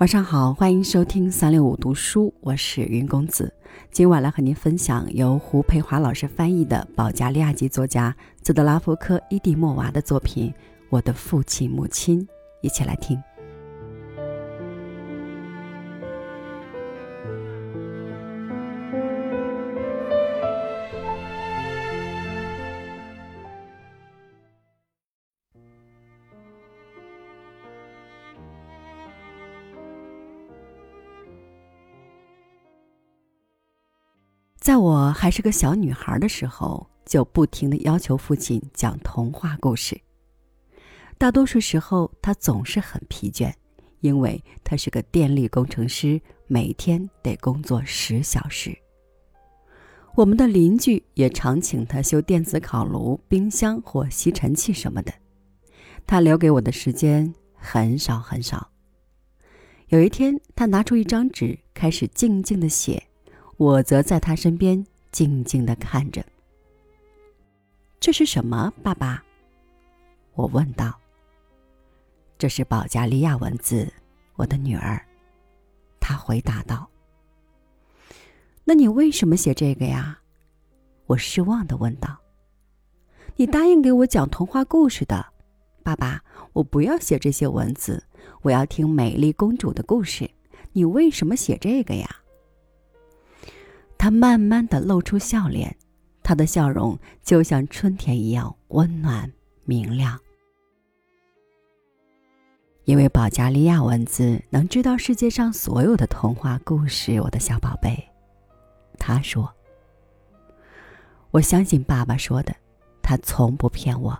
晚上好，欢迎收听三六五读书，我是云公子。今晚来和您分享由胡培华老师翻译的保加利亚籍作家兹德拉夫科伊蒂莫娃的作品《我的父亲母亲》，一起来听。在我还是个小女孩的时候，就不停的要求父亲讲童话故事。大多数时候，他总是很疲倦，因为他是个电力工程师，每天得工作十小时。我们的邻居也常请他修电子烤炉、冰箱或吸尘器什么的，他留给我的时间很少很少。有一天，他拿出一张纸，开始静静的写。我则在他身边静静的看着。这是什么，爸爸？我问道。这是保加利亚文字，我的女儿。他回答道。那你为什么写这个呀？我失望的问道。你答应给我讲童话故事的，爸爸，我不要写这些文字，我要听美丽公主的故事。你为什么写这个呀？他慢慢的露出笑脸，他的笑容就像春天一样温暖明亮。因为保加利亚文字能知道世界上所有的童话故事，我的小宝贝，他说：“我相信爸爸说的，他从不骗我。”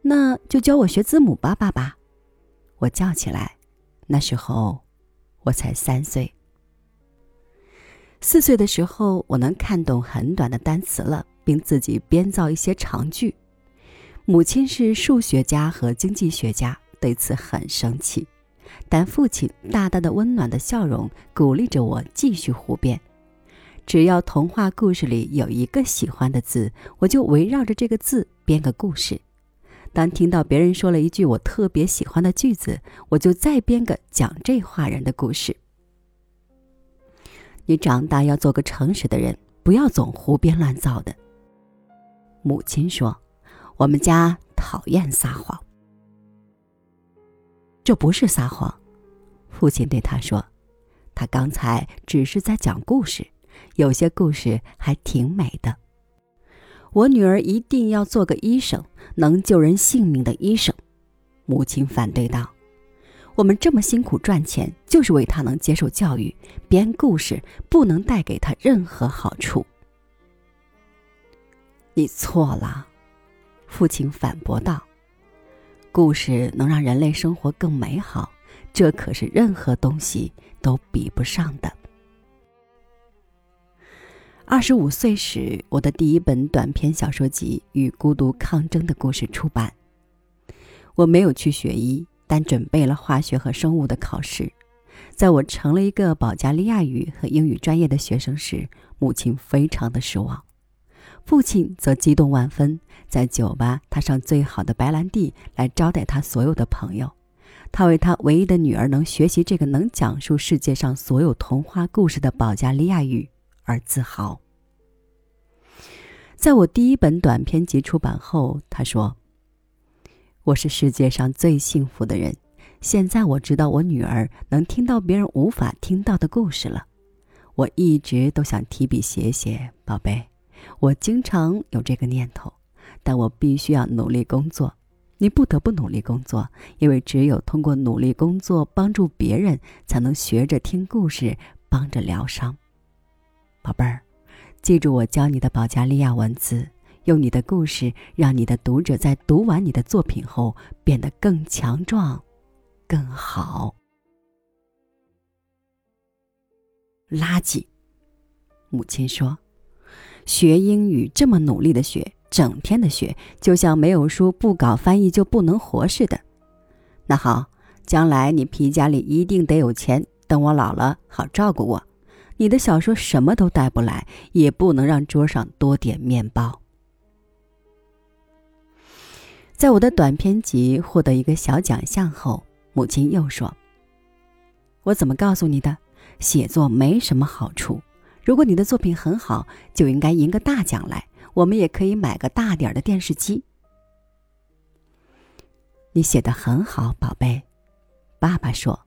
那就教我学字母吧，爸爸！我叫起来。那时候，我才三岁。四岁的时候，我能看懂很短的单词了，并自己编造一些长句。母亲是数学家和经济学家，对此很生气，但父亲大大的温暖的笑容鼓励着我继续胡编。只要童话故事里有一个喜欢的字，我就围绕着这个字编个故事。当听到别人说了一句我特别喜欢的句子，我就再编个讲这话人的故事。你长大要做个诚实的人，不要总胡编乱造的。母亲说：“我们家讨厌撒谎。”这不是撒谎，父亲对他说：“他刚才只是在讲故事，有些故事还挺美的。我女儿一定要做个医生，能救人性命的医生。”母亲反对道。我们这么辛苦赚钱，就是为他能接受教育。编故事不能带给他任何好处。你错了，父亲反驳道。故事能让人类生活更美好，这可是任何东西都比不上的。二十五岁时，我的第一本短篇小说集《与孤独抗争的故事》出版。我没有去学医。但准备了化学和生物的考试，在我成了一个保加利亚语和英语专业的学生时，母亲非常的失望，父亲则激动万分，在酒吧他上最好的白兰地来招待他所有的朋友，他为他唯一的女儿能学习这个能讲述世界上所有童话故事的保加利亚语而自豪。在我第一本短篇集出版后，他说。我是世界上最幸福的人。现在我知道我女儿能听到别人无法听到的故事了。我一直都想提笔写写，宝贝。我经常有这个念头，但我必须要努力工作。你不得不努力工作，因为只有通过努力工作帮助别人，才能学着听故事，帮着疗伤。宝贝儿，记住我教你的保加利亚文字。用你的故事，让你的读者在读完你的作品后变得更强壮、更好。垃圾，母亲说：“学英语这么努力的学，整天的学，就像没有书不搞翻译就不能活似的。”那好，将来你皮夹里一定得有钱，等我老了好照顾我。你的小说什么都带不来，也不能让桌上多点面包。在我的短篇集获得一个小奖项后，母亲又说：“我怎么告诉你的？写作没什么好处。如果你的作品很好，就应该赢个大奖来，我们也可以买个大点的电视机。”你写的很好，宝贝。爸爸说：“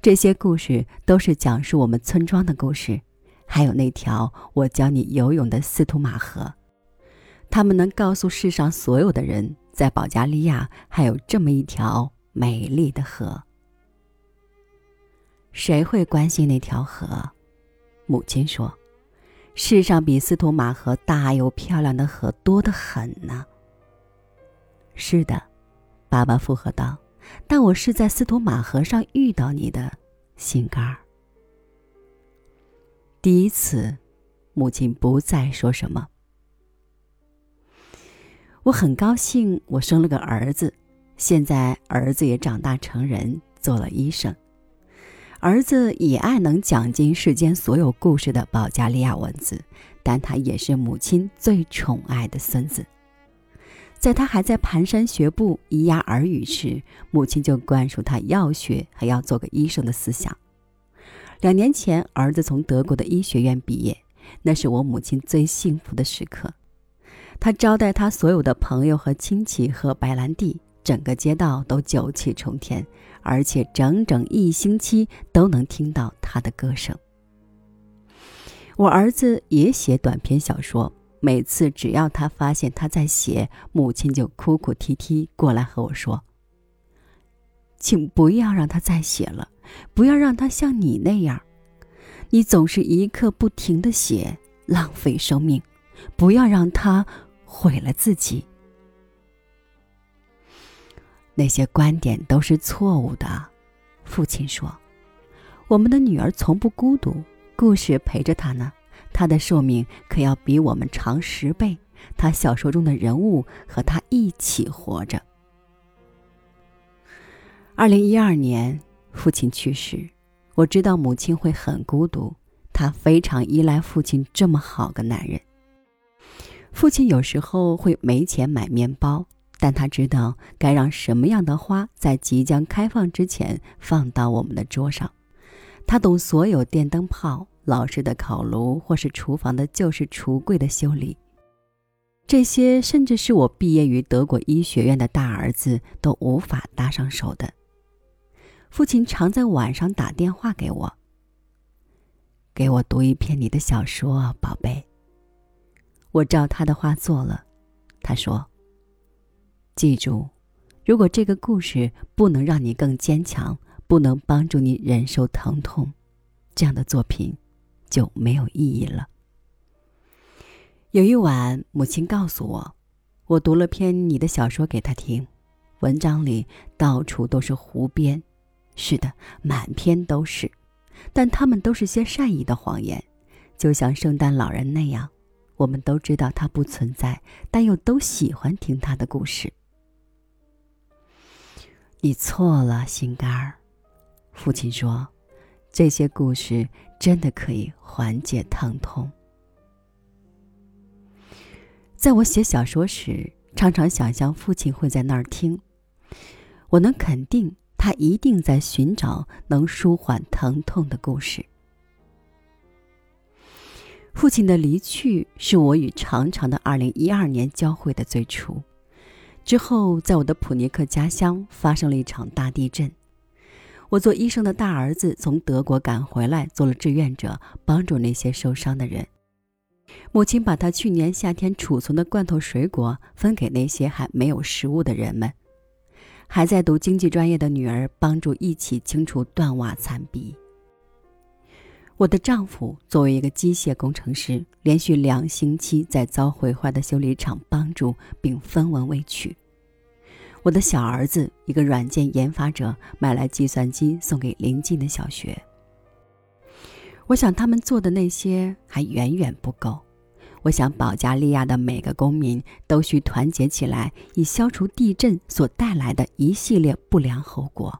这些故事都是讲述我们村庄的故事，还有那条我教你游泳的斯图马河。他们能告诉世上所有的人，在保加利亚还有这么一条美丽的河。谁会关心那条河？”母亲说：“世上比斯图马河大又漂亮的河多得很呢。”是的。爸爸附和道：“但我是在斯图马河上遇到你的，心肝儿。”第一次，母亲不再说什么。我很高兴，我生了个儿子。现在儿子也长大成人，做了医生。儿子也爱能讲尽世间所有故事的保加利亚文字，但他也是母亲最宠爱的孙子。在他还在蹒跚学步、咿呀耳语时，母亲就灌输他要学，还要做个医生的思想。两年前，儿子从德国的医学院毕业，那是我母亲最幸福的时刻。他招待他所有的朋友和亲戚喝白兰地，整个街道都酒气冲天，而且整整一星期都能听到他的歌声。我儿子也写短篇小说。每次只要他发现他在写，母亲就哭哭啼啼过来和我说：“请不要让他再写了，不要让他像你那样，你总是一刻不停的写，浪费生命，不要让他毁了自己。那些观点都是错误的。”父亲说：“我们的女儿从不孤独，故事陪着她呢。”她的寿命可要比我们长十倍。她小说中的人物和她一起活着。二零一二年，父亲去世，我知道母亲会很孤独。她非常依赖父亲这么好个男人。父亲有时候会没钱买面包，但他知道该让什么样的花在即将开放之前放到我们的桌上。他懂所有电灯泡。老式的烤炉，或是厨房的旧式橱柜的修理，这些甚至是我毕业于德国医学院的大儿子都无法搭上手的。父亲常在晚上打电话给我，给我读一篇你的小说，宝贝。我照他的话做了。他说：“记住，如果这个故事不能让你更坚强，不能帮助你忍受疼痛，这样的作品。”就没有意义了。有一晚，母亲告诉我，我读了篇你的小说给她听，文章里到处都是胡编，是的，满篇都是，但他们都是些善意的谎言，就像圣诞老人那样，我们都知道它不存在，但又都喜欢听它的故事。你错了，心肝儿，父亲说，这些故事。真的可以缓解疼痛。在我写小说时，常常想象父亲会在那儿听。我能肯定，他一定在寻找能舒缓疼痛的故事。父亲的离去是我与长长的二零一二年交汇的最初。之后，在我的普尼克家乡发生了一场大地震。我做医生的大儿子从德国赶回来，做了志愿者，帮助那些受伤的人。母亲把他去年夏天储存的罐头水果分给那些还没有食物的人们。还在读经济专业的女儿帮助一起清除断瓦残壁。我的丈夫作为一个机械工程师，连续两星期在遭毁坏的修理厂帮助，并分文未取。我的小儿子，一个软件研发者，买来计算机送给邻近的小学。我想他们做的那些还远远不够。我想保加利亚的每个公民都需团结起来，以消除地震所带来的一系列不良后果。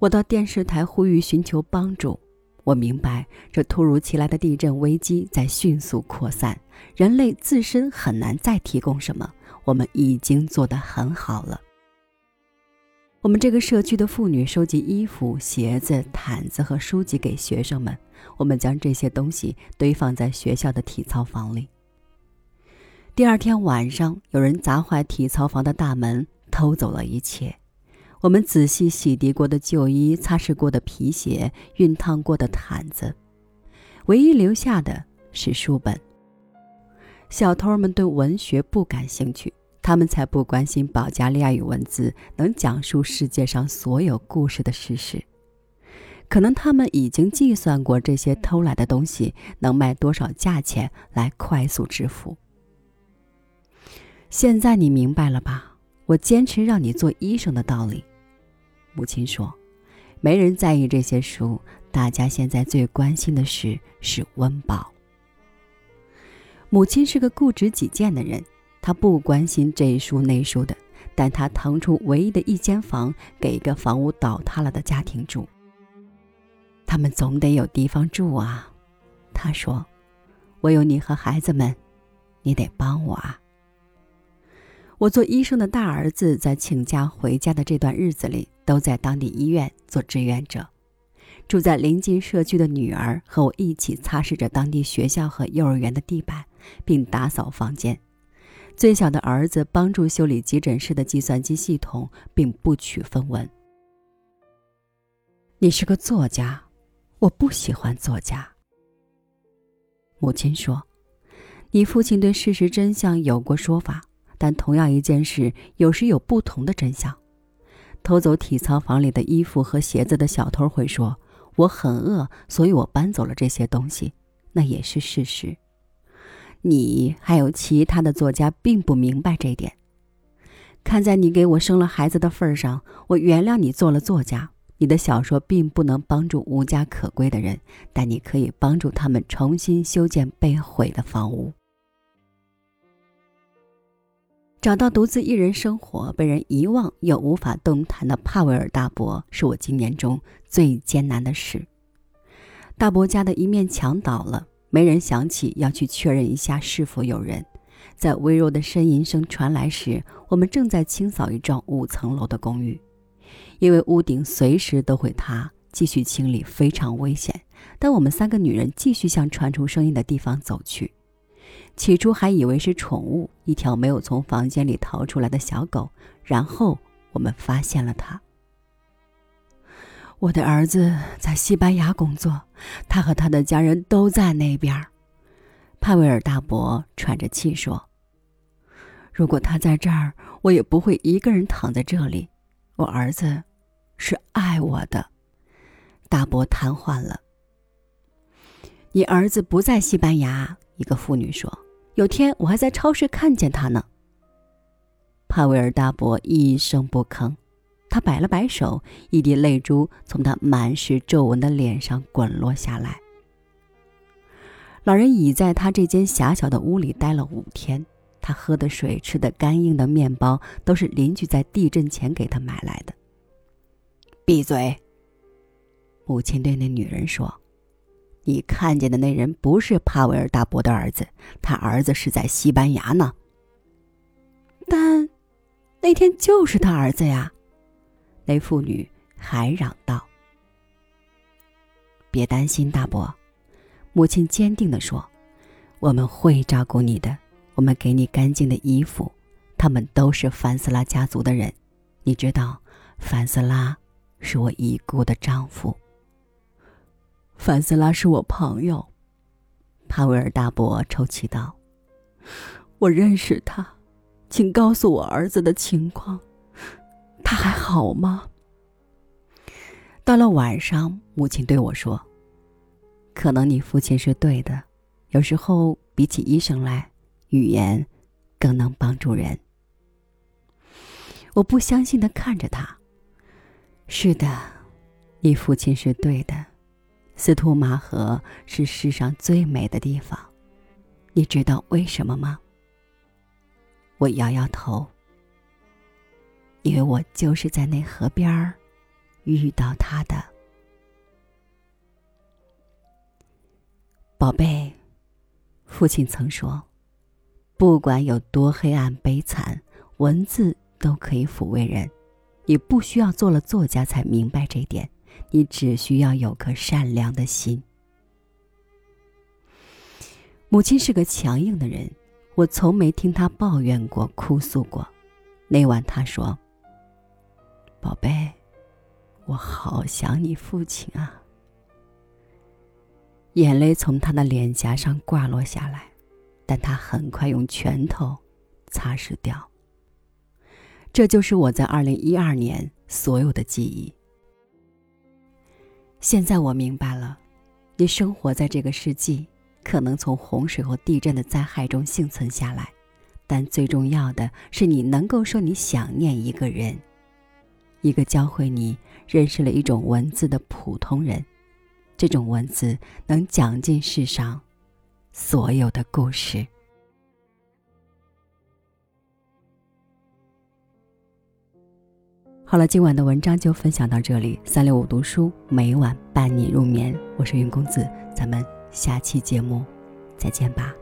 我到电视台呼吁寻求帮助。我明白，这突如其来的地震危机在迅速扩散，人类自身很难再提供什么。我们已经做得很好了。我们这个社区的妇女收集衣服、鞋子、毯子和书籍给学生们，我们将这些东西堆放在学校的体操房里。第二天晚上，有人砸坏体操房的大门，偷走了一切。我们仔细洗涤过的旧衣、擦拭过的皮鞋、熨烫过的毯子，唯一留下的是书本。小偷们对文学不感兴趣。他们才不关心保加利亚语文字能讲述世界上所有故事的事实。可能他们已经计算过这些偷来的东西能卖多少价钱来快速致富。现在你明白了吧？我坚持让你做医生的道理。母亲说：“没人在意这些书，大家现在最关心的事是温饱。”母亲是个固执己见的人。她不关心这书那书的，但她腾出唯一的一间房给一个房屋倒塌了的家庭住。他们总得有地方住啊，他说：“我有你和孩子们，你得帮我啊。”我做医生的大儿子在请假回家的这段日子里，都在当地医院做志愿者。住在邻近社区的女儿和我一起擦拭着当地学校和幼儿园的地板，并打扫房间。最小的儿子帮助修理急诊室的计算机系统，并不取分文。你是个作家，我不喜欢作家。母亲说：“你父亲对事实真相有过说法，但同样一件事有时有不同的真相。偷走体操房里的衣服和鞋子的小偷会说：‘我很饿，所以我搬走了这些东西。’那也是事实。”你还有其他的作家并不明白这点。看在你给我生了孩子的份上，我原谅你做了作家。你的小说并不能帮助无家可归的人，但你可以帮助他们重新修建被毁的房屋。找到独自一人生活、被人遗忘又无法动弹的帕维尔大伯，是我今年中最艰难的事。大伯家的一面墙倒了。没人想起要去确认一下是否有人。在微弱的呻吟声传来时，我们正在清扫一幢五层楼的公寓，因为屋顶随时都会塌，继续清理非常危险。但我们三个女人继续向传出声音的地方走去。起初还以为是宠物，一条没有从房间里逃出来的小狗。然后我们发现了它。我的儿子在西班牙工作，他和他的家人都在那边。帕维尔大伯喘着气说：“如果他在这儿，我也不会一个人躺在这里。我儿子是爱我的。”大伯瘫痪了。你儿子不在西班牙，一个妇女说：“有天我还在超市看见他呢。”帕维尔大伯一声不吭。他摆了摆手，一滴泪珠从他满是皱纹的脸上滚落下来。老人已在他这间狭小的屋里待了五天，他喝的水、吃的干硬的面包都是邻居在地震前给他买来的。闭嘴！母亲对那女人说：“你看见的那人不是帕维尔大伯的儿子，他儿子是在西班牙呢。但那天就是他儿子呀。”那妇女还嚷道：“别担心，大伯。”母亲坚定地说：“我们会照顾你的。我们给你干净的衣服。他们都是凡斯拉家族的人。你知道，凡斯拉是我已故的丈夫。凡斯拉是我朋友。”帕维尔大伯抽泣道：“我认识他，请告诉我儿子的情况。”他还好吗？到了晚上，母亲对我说：“可能你父亲是对的，有时候比起医生来，语言更能帮助人。”我不相信的看着他。是的，你父亲是对的，斯图马河是世上最美的地方。你知道为什么吗？我摇摇头。因为我就是在那河边儿遇到他的，宝贝。父亲曾说：“不管有多黑暗悲惨，文字都可以抚慰人。”你不需要做了作家才明白这点，你只需要有颗善良的心。母亲是个强硬的人，我从没听她抱怨过、哭诉过。那晚她说：“宝贝，我好想你父亲啊。”眼泪从她的脸颊上挂落下来，但她很快用拳头擦拭掉。这就是我在二零一二年所有的记忆。现在我明白了，你生活在这个世纪。可能从洪水或地震的灾害中幸存下来，但最重要的是你能够说你想念一个人，一个教会你认识了一种文字的普通人。这种文字能讲尽世上所有的故事。好了，今晚的文章就分享到这里。三六五读书每晚伴你入眠，我是云公子，咱们。下期节目，再见吧。